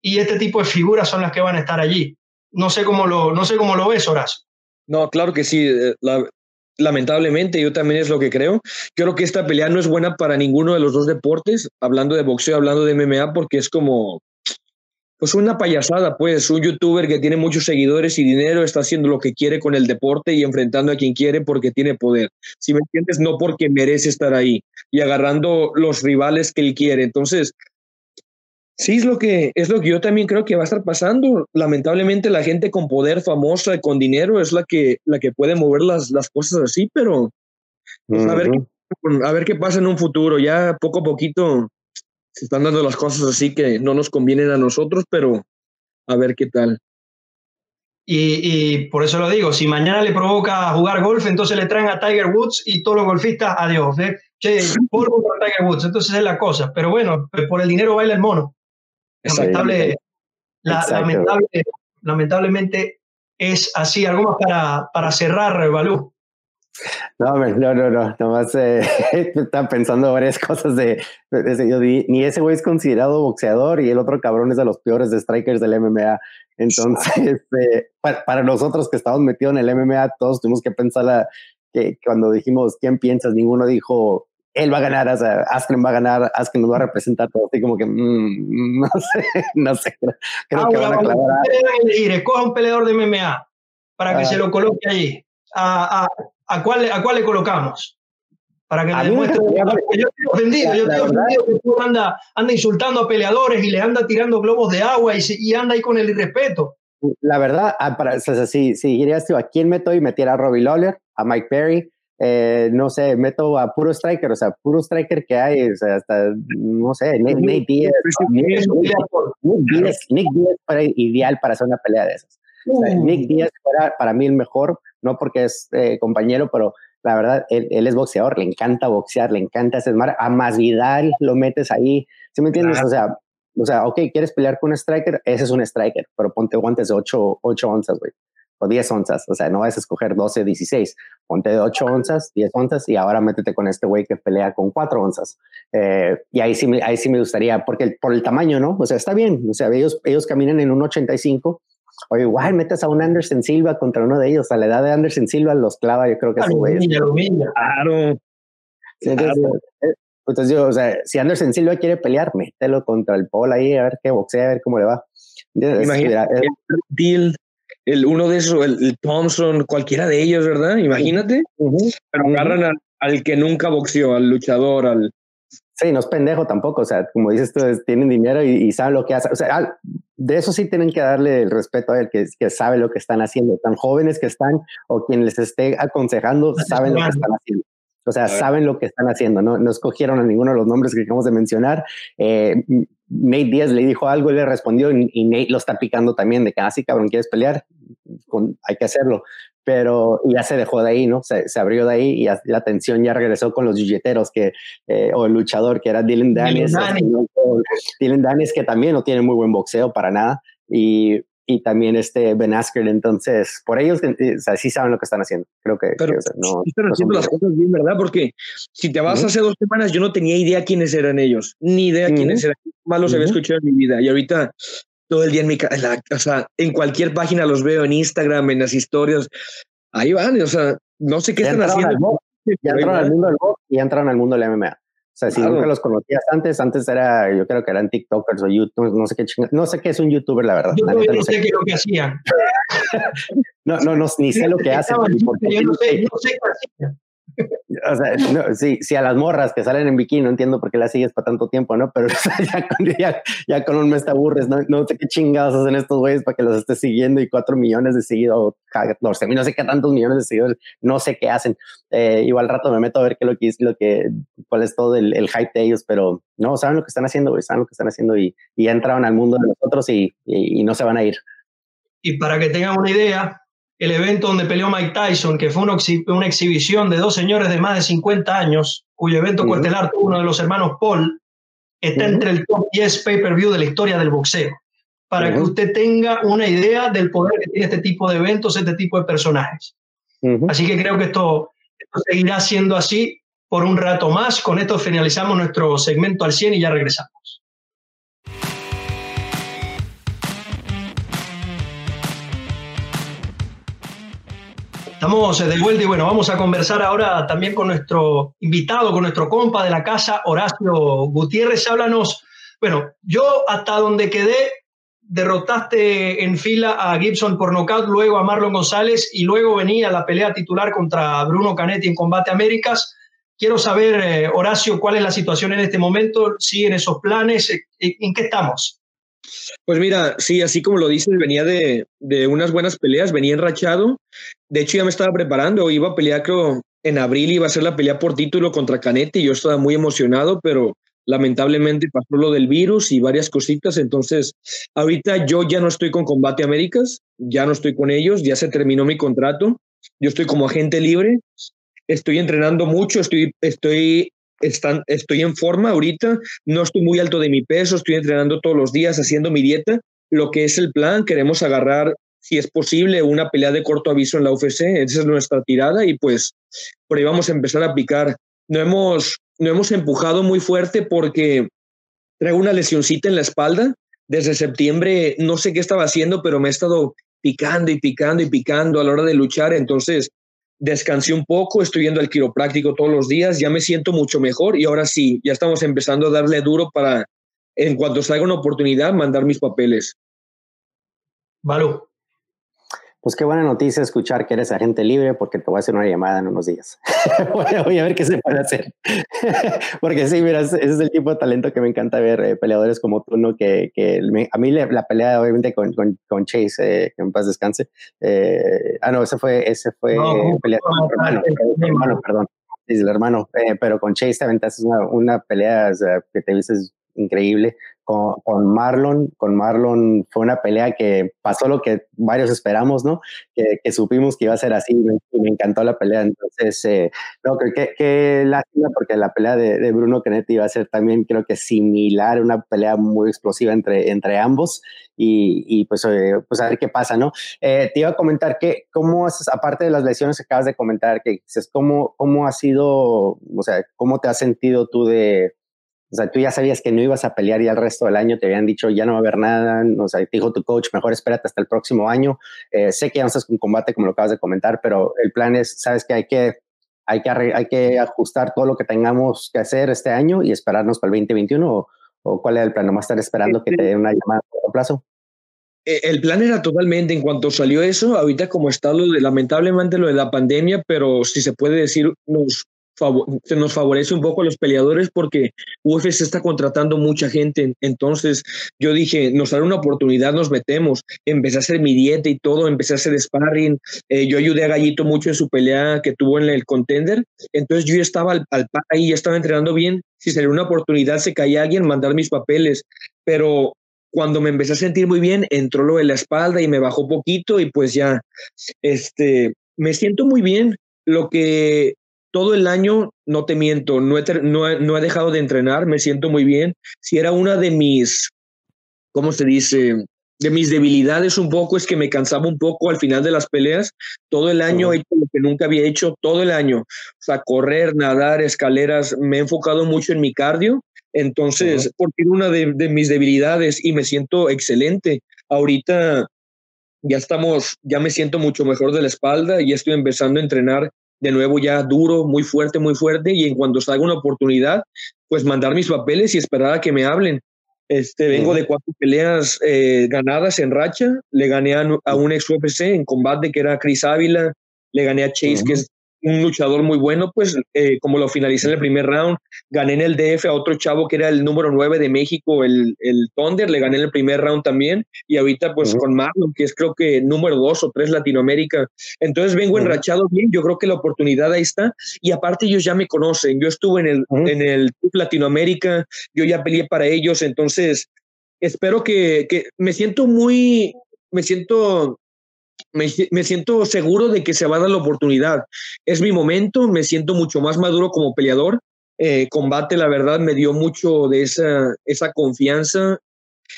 y este tipo de figuras son las que van a estar allí. No sé cómo lo, no sé cómo lo ves, Horacio. No, claro que sí. Eh, lamentablemente, yo también es lo que creo. Creo que esta pelea no es buena para ninguno de los dos deportes, hablando de boxeo, hablando de MMA, porque es como, pues una payasada, pues, un youtuber que tiene muchos seguidores y dinero está haciendo lo que quiere con el deporte y enfrentando a quien quiere porque tiene poder. Si me entiendes, no porque merece estar ahí y agarrando los rivales que él quiere. Entonces, Sí, es lo que es lo que yo también creo que va a estar pasando. Lamentablemente la gente con poder famosa, con dinero, es la que, la que puede mover las, las cosas así, pero pues, a, ver qué, a ver qué pasa en un futuro. Ya poco a poquito se están dando las cosas así que no nos convienen a nosotros, pero a ver qué tal. Y, por eso lo digo, si mañana le provoca jugar golf, entonces le traen a Tiger Woods y todos los golfistas, adiós. ¿eh? Che, polvo para Tiger Woods, entonces es la cosa. Pero bueno, por el dinero baila el mono. Lamentable, lamentable, lamentablemente es así. ¿Algo más para, para cerrar, Balú? No, no, no, no, nomás eh, estaba pensando varias cosas de, ni ese güey es considerado boxeador y el otro cabrón es de los peores de strikers del MMA. Entonces, eh, para, nosotros que estamos metidos en el MMA, todos tuvimos que pensar que cuando dijimos, ¿quién piensas? Ninguno dijo, él va a ganar, o sea, Askren va a ganar, Askren nos va a representar todo, así como que, mm, no sé, no sé, creo, que van a clavar. Escoja un peleador de MMA para que ah. se lo coloque allí. ¿A, a, a, cuál, ¿A cuál le colocamos? Para que le demuestre. yo estoy ofendido, yo estoy ofendido que tú anda, anda insultando a peleadores y le anda tirando globos de agua y, y anda ahí con el irrespeto. La verdad, ah, para, o sea, si, si dirías tú, ¿a quién meto y metiera a Robbie Lawler, a Mike Perry, eh, no sé, meto a puro striker, o sea, puro striker que hay, o sea, hasta, no sé, Nick, Diaz, Nick, Diaz, Nick fuera ideal para hacer una pelea de esas. Nick Diaz fuera para mí el mejor, no porque es eh, compañero, pero la verdad, él, es boxeador, le encanta boxear, le encanta hacer mar. A Masvidal lo metes ahí, ¿sí me entiendes? O sea, o sea, ok, quieres pelear con un striker, ese es un striker, pero ponte guantes de 8, 8 onzas, güey o 10 onzas, o sea, no vas a escoger 12, 16, ponte de 8 onzas, 10 onzas y ahora métete con este güey que pelea con 4 onzas. Eh, y ahí sí, ahí sí me gustaría, porque por el tamaño, ¿no? O sea, está bien, o sea, ellos, ellos caminan en un 85, o igual metes a un Anderson Silva contra uno de ellos, a la edad de Anderson Silva los clava, yo creo que es güey. Claro. Entonces, eh, entonces yo, o sea, si Anderson Silva quiere pelear, mételo contra el Paul ahí, a ver qué boxea, a ver cómo le va. Imagínate, el el, uno de esos, el, Thompson, cualquiera de ellos, ¿verdad? Imagínate. Pero agarran al, que nunca boxeó, al luchador, al... Sí, no es pendejo tampoco, o sea, como dices tú, tienen dinero y, saben lo que hacen. O sea, de eso sí tienen que darle el respeto a él, que, que sabe lo que están haciendo. Tan jóvenes que están o quien les esté aconsejando, saben lo que están haciendo. O sea, saben lo que están haciendo, ¿no? No escogieron a ninguno de los nombres que acabamos de mencionar. Eh, Nate Díaz le dijo algo y le respondió y, Nate lo está picando también de que, así ah, cabrón, ¿quieres pelear? Con, hay que hacerlo. Pero ya se dejó de ahí, ¿no? Se, se abrió de ahí y la atención ya regresó con los billeteros que, eh, o el luchador que era Dylan Danis. Dylan Danis que también no tiene muy buen boxeo para nada. Y y también este Ben Askren. Entonces, por ellos eh, o sea, sí saben lo que están haciendo. Creo que, Pero, no, están haciendo las cosas bien, ¿verdad? Porque si te vas hace dos semanas, yo no tenía idea quiénes eran ellos, ni idea quiénes eran. Más los había escuchado en mi vida. Y ahorita todo el día en mi casa, o sea, en cualquier página los veo, en Instagram, en las historias. Ahí van, o sea, no sé qué están haciendo. ya entran al mundo del y entran al mundo del MMA. O sea, si nunca los conocías antes, antes era, yo creo que eran TikTokers o YouTube, no sé qué no sé qué es un YouTuber, la verdad. Yo no, sé qué es lo que hacían. no, no, no, ni sé lo que hacen. Yo no sé, no sé qué hacían. O sea, no, sí, sí, a las morras que salen en bikini, no entiendo por qué las sigues para tanto tiempo, ¿no? Pero ya, con, ya, con un mes te aburres, ¿no? No sé qué chingados hacen estos güeyes para que los estés siguiendo y cuatro millones de seguidores, no sé, no sé qué tantos millones de seguidores, no sé qué hacen. Eh, igual rato me meto a ver qué lo que es, lo que, cuál es todo el, hype de ellos, pero no, saben lo que están haciendo, güey, saben lo que están haciendo y, y ya entraron al mundo de nosotros y, y no se van a ir. Y para que tengan una idea, el evento donde peleó Mike Tyson, que fue una, una exhibición de dos señores de más de 50 años, cuyo evento uh tuvo uno de los hermanos Paul, está entre el top 10 pay-per-view de la historia del boxeo, para que usted tenga una idea del poder que tiene este tipo de eventos, este tipo de personajes. Así que creo que esto, esto seguirá siendo así por un rato más. Con esto finalizamos nuestro segmento al 100 y ya regresamos. Estamos de vuelta y bueno, vamos a conversar ahora también con nuestro invitado, con nuestro compa de la casa, Horacio Gutiérrez. Háblanos, bueno, yo hasta donde quedé, derrotaste en fila a Gibson por nocaut, luego a Marlon González y luego venía la pelea titular contra Bruno Canetti en Combate Américas. Quiero saber, eh, Horacio, cuál es la situación en este momento, siguen esos planes, ¿en qué estamos? Pues mira, sí, así como lo dices, venía de, de, unas buenas peleas, venía enrachado. De hecho, ya me estaba preparando, iba a pelear, creo, en abril iba a ser la pelea por título contra Canetti. Yo estaba muy emocionado, pero lamentablemente pasó lo del virus y varias cositas, entonces ahorita yo ya no estoy con Combate Américas, ya no estoy con ellos, ya se terminó mi contrato, yo estoy como agente libre, estoy entrenando mucho, estoy, estoy, estoy en forma ahorita, no estoy muy alto de mi peso, estoy entrenando todos los días, haciendo mi dieta, lo que es el plan, queremos agarrar si es posible, una pelea de corto aviso en la UFC. Esa es nuestra tirada y pues por ahí vamos a empezar a picar. No hemos, no hemos empujado muy fuerte porque traigo una lesioncita en la espalda. Desde septiembre no sé qué estaba haciendo, pero me he estado picando y picando y picando a la hora de luchar. Entonces descansé un poco, estoy yendo al quiropráctico todos los días, ya me siento mucho mejor y ahora sí, ya estamos empezando a darle duro para, en cuanto salga una oportunidad, mandar mis papeles. Valo. Pues qué buena noticia escuchar que eres agente libre porque te voy a hacer una llamada en unos días. voy a ver qué se puede hacer. porque sí, mira, ese es el tipo de talento que me encanta ver, eh, peleadores como tú, ¿no? Que, que a mí la pelea obviamente con, con, con Chase, eh, que en paz descanse. Eh, ah, no, ese fue, ese fue no, pelea con no, hermano, hermano, perdón. el hermano, pero con Chase te aventaste una, una pelea o sea, que te viste increíble con, Marlon. Con Marlon fue una pelea que pasó lo que varios esperamos, ¿no? Que, supimos que iba a ser así y me, encantó la pelea. Entonces, eh, no, creo que, que lástima porque la pelea de, Bruno Canetti iba a ser también, creo que similar, una pelea muy explosiva entre, entre ambos. Y, pues, eh, pues a ver qué pasa, ¿no? Eh, te iba a comentar que, ¿cómo aparte de las lesiones que acabas de comentar, que ¿cómo, cómo ha sido, o sea, cómo te has sentido tú de, o sea, tú ya sabías que no ibas a pelear y el resto del año te habían dicho ya no va a haber nada. O sea, te dijo tu coach, mejor espérate hasta el próximo año. Eh, sé que ya no estás con combate, como lo acabas de comentar, pero el plan es, sabes que hay que, hay que, hay que ajustar todo lo que tengamos que hacer este año y esperarnos para el 2021 o, cuál es el plan, nomás estar esperando que te den una llamada a corto plazo. Eh, el plan era totalmente, en cuanto salió eso, ahorita como está lo de, lamentablemente lo de la pandemia, pero si se puede decir, nos se nos favorece un poco a los peleadores porque UFC está contratando mucha gente. Entonces yo dije, nos sale una oportunidad, nos metemos. Empecé a hacer mi dieta y todo, empecé a hacer sparring. Eh, yo ayudé a Gallito mucho en su pelea que tuvo en el contender. Entonces yo estaba al, al ahí, ya estaba entrenando bien. Si salió una oportunidad, se caía alguien, mandar mis papeles. Pero cuando me empecé a sentir muy bien, entró lo de la espalda y me bajó poquito y pues ya, este, me siento muy bien. Lo que todo el año, no te miento, no he, no, he, dejado de entrenar, me siento muy bien. Si era una de mis, ¿cómo se dice? De mis debilidades un poco es que me cansaba un poco al final de las peleas. Todo el año he hecho lo que nunca había hecho, todo el año. O sea, correr, nadar, escaleras, me he enfocado mucho en mi cardio. Entonces, porque era una de, de mis debilidades y me siento excelente. Ahorita ya estamos, ya me siento mucho mejor de la espalda y estoy empezando a entrenar de nuevo ya duro, muy fuerte, muy fuerte, y en cuanto salga una oportunidad, pues mandar mis papeles y esperar a que me hablen. Este, vengo de cuatro peleas eh, ganadas en racha, le gané a, un ex UFC en combate que era Chris Ávila, le gané a Chase, que es un luchador muy bueno, pues eh, como lo finalicé en el primer round, gané en el DF a otro chavo que era el número 9 de México, el, el Thunder, le gané en el primer round también, y ahorita pues con Marlon, que es creo que número 2 o 3 Latinoamérica. Entonces vengo enrachado bien, yo creo que la oportunidad ahí está, y aparte ellos ya me conocen, yo estuve en el, en el Latinoamérica, yo ya peleé para ellos, entonces espero que, que me siento muy, me siento me, siento seguro de que se va a dar la oportunidad. Es mi momento, me siento mucho más maduro como peleador. Eh, combate, la verdad, me dio mucho de esa, esa confianza.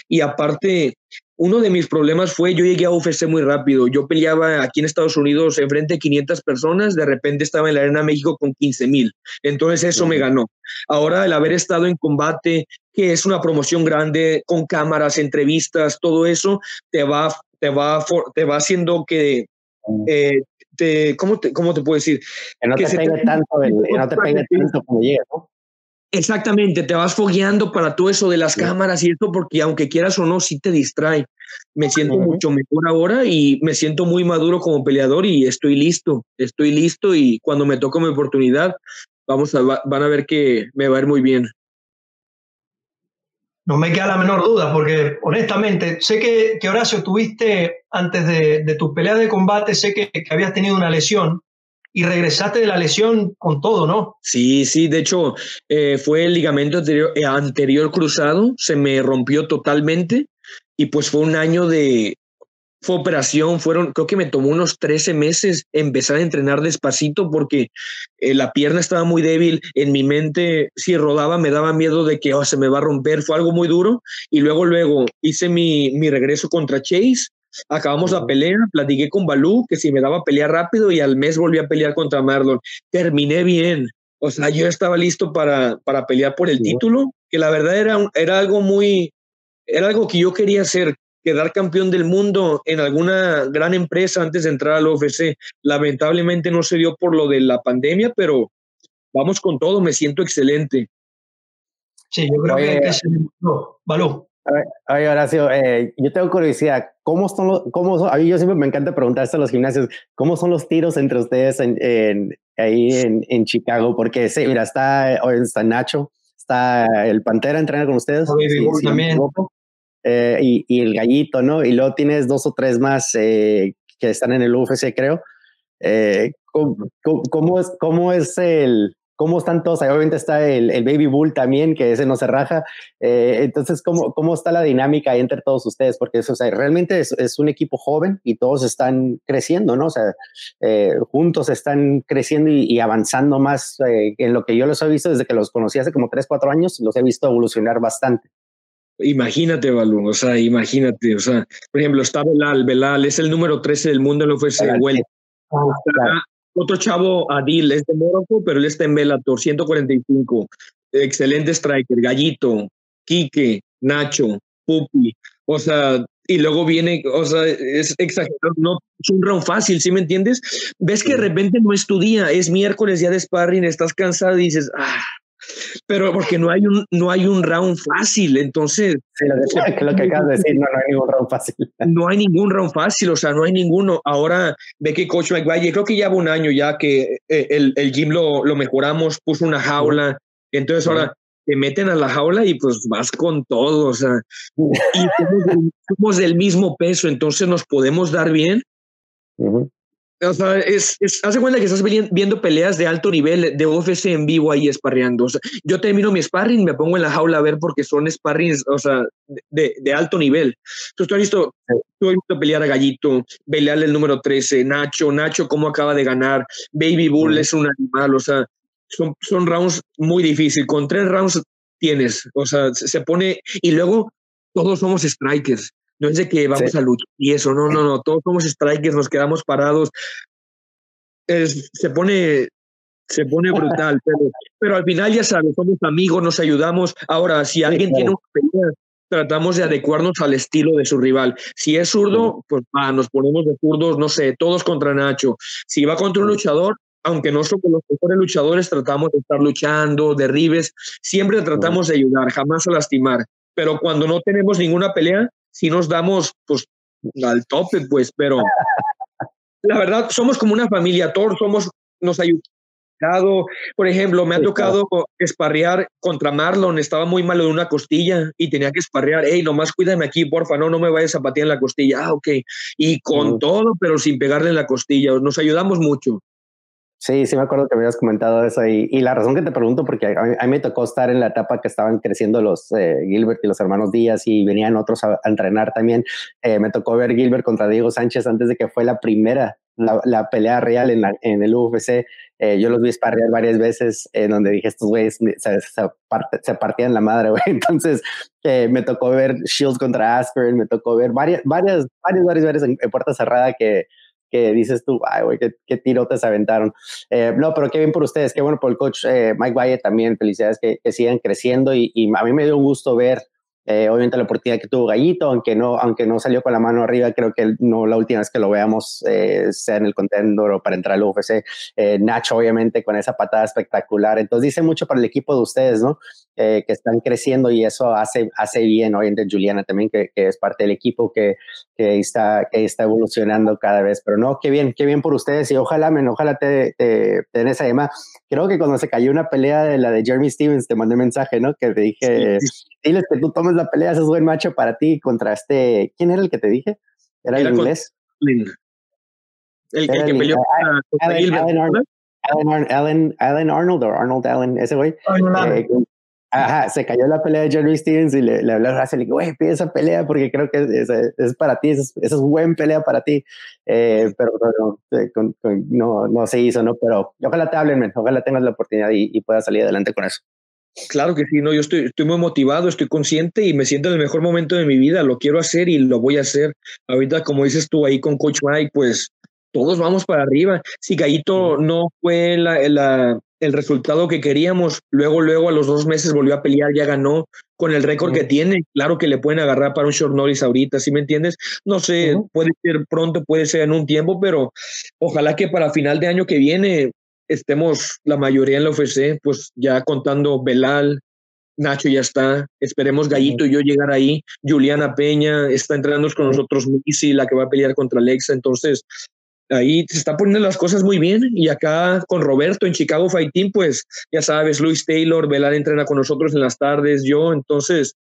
Y aparte, uno de mis problemas fue, yo llegué a UFC muy rápido. Yo peleaba aquí en Estados Unidos enfrente de 500 personas, de repente estaba en la Arena México con 15 mil. Entonces eso me ganó. Ahora el haber estado en combate, que es una promoción grande, con cámaras, entrevistas, todo eso, te va te va, te va haciendo que, eh, te, ¿cómo, te, ¿cómo te puedo decir? Que no te pegue tanto, no te pegue tanto como llega, ¿no? Exactamente, te vas fogueando para todo eso de las cámaras y esto, porque aunque quieras o no, sí te distrae. Me siento mucho mejor ahora y me siento muy maduro como peleador y estoy listo, estoy listo y cuando me toque mi oportunidad, vamos a, van a ver que me va a ir muy bien. No me queda la menor duda, porque honestamente, sé que, Horacio tuviste, antes de, de tus peleas de combate, sé que, habías tenido una lesión y regresaste de la lesión con todo, ¿no? Sí, sí, de hecho eh, fue el ligamento anterior, eh, anterior cruzado, se me rompió totalmente y pues fue un año de, fue operación, fueron, creo que me tomó unos 13 meses empezar a entrenar despacito porque eh, la pierna estaba muy débil, en mi mente si rodaba me daba miedo de que oh, se me va a romper, fue algo muy duro. Y luego luego hice mi, mi regreso contra Chase, acabamos la pelea, platiqué con Balú que si me daba pelea rápido y al mes volví a pelear contra Marlon, terminé bien, o sea, yo estaba listo para, para pelear por el título, que la verdad era, era algo muy, era algo que yo quería hacer, quedar campeón del mundo en alguna gran empresa antes de entrar al UFC. Lamentablemente no se dio por lo de la pandemia, pero vamos con todo, me siento excelente. Sí, yo creo que, se no, Balú. Oye, Horacio, eh, yo tengo curiosidad, ¿cómo son los, cómo son, a mí yo siempre me encanta preguntar esto a los gimnasios, ¿cómo son los tiros entre ustedes en, en ahí en, en, Chicago? Porque sí, mira, está, hoy está Nacho, está el Pantera entrena con ustedes. Sí, sí, también. Eh, y, y, el gallito, ¿no? Y luego tienes dos o tres más eh, que están en el UFC, creo. Eh, ¿cómo, cómo, es, ¿Cómo es el, cómo están todos? Obviamente está el, el, Baby Bull también, que ese no se raja. Eh, entonces, ¿cómo, ¿cómo está la dinámica ahí entre todos ustedes? Porque eso, o sea, realmente es, es, un equipo joven y todos están creciendo, ¿no? O sea, eh, juntos están creciendo y, y avanzando más eh, en lo que yo los he visto desde que los conocí hace como 3, 4 años, los he visto evolucionar bastante. Imagínate, Balú, o sea, imagínate, o sea, por ejemplo, está Belal, Belal es el número 13 del mundo en el UFC, claro, ah, Otro chavo, Adil, es de Morocco, pero él está en Bellator, 145. Excelente striker, Gallito, Quique, Nacho, Pupi, o sea, y luego viene, o sea, es exagerado, no es un round fácil, ¿sí me entiendes? Ves que de repente no es tu día, es miércoles, día de sparring, estás cansado y dices, ah, pero porque no hay un, no hay un round fácil, entonces... Sí, lo, que, lo que acabas de decir, no, no, hay ningún round fácil. No hay ningún round fácil, o sea, no hay ninguno. Ahora ve que Coach McGuire, creo que lleva un año ya que eh, el, el gym lo, lo mejoramos, puso una jaula, entonces ahora te meten a la jaula y pues vas con todo, o sea, y somos, somos del mismo peso, entonces nos podemos dar bien. Uh -huh. O sea, es, es, hace cuenta que estás viendo peleas de alto nivel de UFC en vivo ahí esparreando. O sea, yo termino mi sparring, me pongo en la jaula a ver porque son sparrings, o sea, de, de alto nivel. Entonces, tú has visto, tú has visto pelear a Gallito, pelear el número 13, Nacho, Nacho, cómo acaba de ganar, Baby Bull es un animal, o sea, son, son rounds muy difíciles. Con tres rounds tienes, o sea, se pone, y luego todos somos strikers. No es de que vamos sí. a luchar y eso, no, no, no, todos somos strikers, nos quedamos parados. Es, se pone, se pone brutal, pero, pero, al final ya sabes, somos amigos, nos ayudamos. Ahora, si alguien sí, claro. tiene una pelea, tratamos de adecuarnos al estilo de su rival. Si es zurdo, pues ah, nos ponemos de zurdos, no sé, todos contra Nacho. Si va contra un luchador, aunque no somos los mejores luchadores, tratamos de estar luchando, derribes, siempre tratamos de ayudar, jamás a lastimar. Pero cuando no tenemos ninguna pelea, si nos damos pues al tope, pues, pero la verdad somos como una familia, todos somos, nos ayudado. Por ejemplo, me ha tocado esparrear contra Marlon, estaba muy malo de una costilla y tenía que esparrear, hey, nomás cuídame aquí, porfa, no, no me vayas a patear en la costilla. Ah, ok. Y con uh -huh. todo, pero sin pegarle en la costilla, nos ayudamos mucho. Sí, sí me acuerdo que me habías comentado eso y, y, la razón que te pregunto, porque a mí, a mí, me tocó estar en la etapa que estaban creciendo los eh, Gilbert y los hermanos Díaz y venían otros a, a entrenar también. Eh, me tocó ver Gilbert contra Diego Sánchez antes de que fue la primera, la, la pelea real en, la, en el UFC. Eh, yo los vi sparrear varias veces en donde dije, estos güeyes se, se, se, partían la madre, güey. Entonces eh, me tocó ver Shields contra Askren, me tocó ver varias, varias, varias, varias, varias en, en puerta cerrada que que dices tú, ay, güey, qué, qué tirotes aventaron. Eh, no, pero qué bien por ustedes, qué bueno por el coach eh, Mike Valle también, felicidades que, que sigan creciendo y, y, a mí me dio gusto ver, eh, obviamente, la oportunidad que tuvo Gallito, aunque no, aunque no salió con la mano arriba, creo que no la última vez que lo veamos eh, sea en el contendor o para entrar al UFC. Nacho, obviamente, con esa patada espectacular. Entonces, dice mucho para el equipo de ustedes, ¿no? Eh, que están creciendo y eso hace, hace bien día Juliana también, que, que, es parte del equipo que, que, está, que está evolucionando cada vez. Pero no, qué bien, qué bien por ustedes y ojalá, men, ojalá te, te, te den esa llama. Creo que cuando se cayó una pelea de la de Jeremy Stevens, te mandé mensaje, ¿no? Que te dije, sí. diles que tú tomes la pelea, ese es buen macho para ti contra este, ¿quién era el que te dije? ¿Era, era el inglés? El, que peleó Alan, Alan, Arnold o Arnold Allen, ese güey. Eh, ajá, se cayó la pelea de Jerry Stevens y le, le habló a Russell y dijo, güey, pide esa pelea porque creo que es, es, para ti, esa es, buena pelea para ti. Eh, pero no, no, se hizo, ¿no? Pero ojalá te hablen, ojalá tengas la oportunidad y, y puedas salir adelante con eso. Claro que sí, no, yo estoy, estoy muy motivado, estoy consciente y me siento en el mejor momento de mi vida, lo quiero hacer y lo voy a hacer. Ahorita, como dices tú ahí con Coach Mike, pues todos vamos para arriba. Si Gallito no fue la, el resultado que queríamos, luego, luego a los dos meses volvió a pelear, ya ganó con el récord que tiene. Claro que le pueden agarrar para un short notice ahorita, ¿sí me entiendes? No sé, puede ser pronto, puede ser en un tiempo, pero ojalá que para final de año que viene estemos la mayoría en la UFC, pues ya contando Belal, Nacho ya está, esperemos Gallito y yo llegar ahí, Juliana Peña está entrenando con nosotros, Missy, la que va a pelear contra Alexa, entonces ahí se está poniendo las cosas muy bien y acá con Roberto en Chicago Fight Team, pues ya sabes, Luis Taylor, Belal entrena con nosotros en las tardes, yo, entonces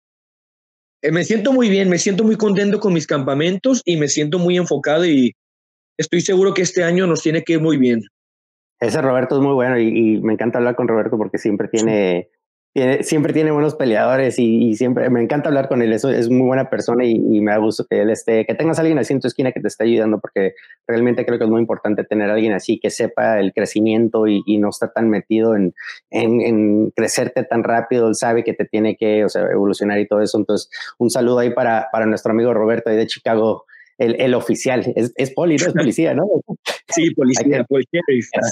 eh, me siento muy bien, me siento muy contento con mis campamentos y me siento muy enfocado y estoy seguro que este año nos tiene que ir muy bien. Ese Roberto es muy bueno y, me encanta hablar con Roberto porque siempre tiene, siempre tiene buenos peleadores y, siempre me encanta hablar con él. Eso es muy buena persona y, me da gusto que él esté, que tengas a alguien así en tu esquina que te esté ayudando porque realmente creo que es muy importante tener a alguien así que sepa el crecimiento y, no está tan metido en, en, crecerte tan rápido. Él sabe que te tiene que o sea, evolucionar y todo eso. Entonces, un saludo ahí para, para nuestro amigo Roberto ahí de Chicago el, el oficial. Es, es poli, no es policía, ¿no? Sí, policía, policía,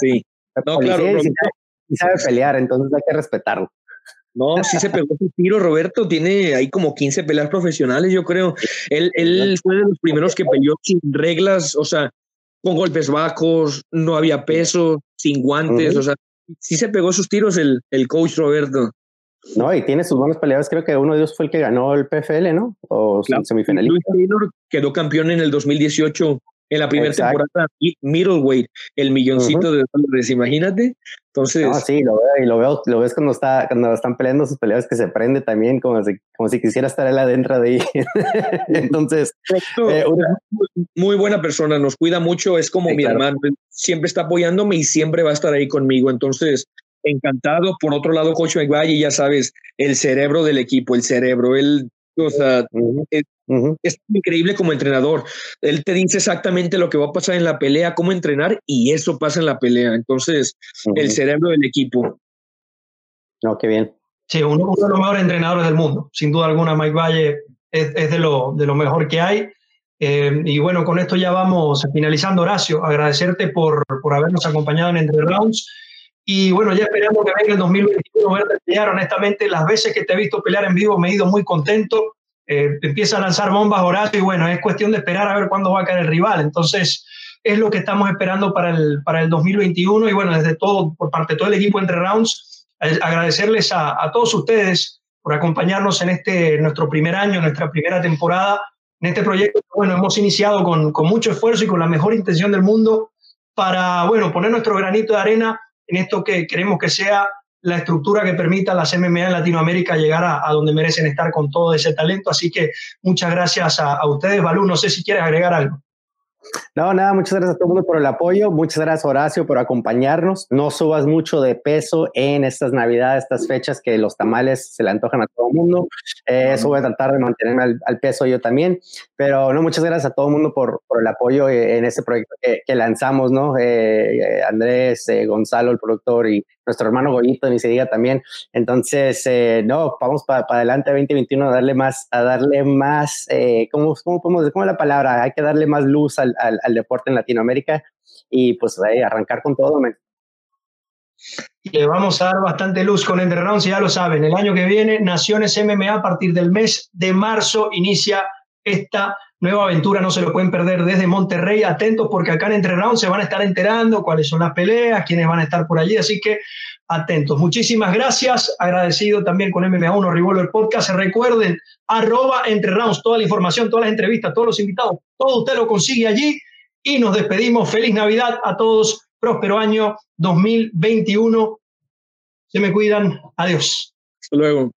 sí. No, claro. Y sabe, pelear, entonces hay que respetarlo. No, sí se pegó su tiro, Roberto. Tiene ahí como 15 peleas profesionales, yo creo. Él, él fue de los primeros que peleó sin reglas, o sea, con golpes bajos, no había peso, sin guantes, o sea, sí se pegó sus tiros el, el coach Roberto. No, y tiene sus buenos peleadores. Creo que uno de ellos fue el que ganó el PFL, ¿no? O semifinalista. Luis Taylor quedó campeón en el 2018 en la primera temporada middleweight, el milloncito de dólares, imagínate. Entonces, no, sí, lo veo y lo veo, lo ves cuando está cuando están peleando sus peleadores que se prende también como si como si quisiera estar él adentro de ahí. Entonces, eh, muy buena persona, nos cuida mucho, es como mi hermano, siempre está apoyándome y siempre va a estar ahí conmigo. Entonces, encantado. Por otro lado, Coach McValle, ya sabes, el cerebro del equipo, el cerebro, él, o sea, es, increíble como entrenador. Él te dice exactamente lo que va a pasar en la pelea, cómo entrenar, y eso pasa en la pelea. Entonces, el cerebro del equipo. No, qué bien. Sí, uno, de los mejores entrenadores del mundo. Sin duda alguna, Mike Valle es, de, lo, de lo mejor que hay. Eh, y bueno, con esto ya vamos finalizando, Horacio. Agradecerte por, por habernos acompañado en Entre Rounds. Y bueno, ya esperamos que venga el 2021 verte pelear. Honestamente, las veces que te he visto pelear en vivo me he ido muy contento. Eh, empieza a lanzar bombas Horacio y bueno, es cuestión de esperar a ver cuándo va a caer el rival. Entonces, es lo que estamos esperando para el, para el 2021 y bueno, desde todo, por parte de todo el equipo entre rounds, agradecerles a, a todos ustedes por acompañarnos en este nuestro primer año, nuestra primera temporada en este proyecto. Bueno, hemos iniciado con, con mucho esfuerzo y con la mejor intención del mundo para, bueno, poner nuestro granito de arena en esto que queremos que sea la estructura que permita a las MMA en Latinoamérica llegar a, donde merecen estar con todo ese talento. Así que muchas gracias a, a ustedes, Balú. No sé si quieres agregar algo. No, nada, muchas gracias a todo el mundo por el apoyo. Muchas gracias, Horacio, por acompañarnos. No subas mucho de peso en estas Navidades, estas fechas que los tamales se le antojan a todo el mundo. Eh, eso voy a tratar de mantenerme al, peso yo también. Pero no, muchas gracias a todo el mundo por, el apoyo eh, en este proyecto que, lanzamos, ¿no? Eh, Andrés, Gonzalo, el productor, y nuestro hermano Goyito, ni se diga también. Entonces, no, vamos para adelante a 2021 a darle más, a darle más, ¿cómo, cómo podemos, cómo es la palabra? Hay que darle más luz al al, deporte en Latinoamérica y pues arrancar con todo. Le vamos a dar bastante luz con Entre Rounds, ya lo saben, el año que viene Naciones MMA a partir del mes de marzo inicia esta nueva aventura, no se lo pueden perder desde Monterrey, atentos porque acá en Entre Rounds se van a estar enterando cuáles son las peleas, quiénes van a estar por allí, así que atentos. Muchísimas gracias, agradecido también con MMA1 Revolver Podcast. Recuerden, arroba Entre Rounds, toda la información, todas las entrevistas, todos los invitados, todo usted lo consigue allí y nos despedimos. Feliz Navidad a todos, próspero año 2021. Se me cuidan, adiós. Hasta luego.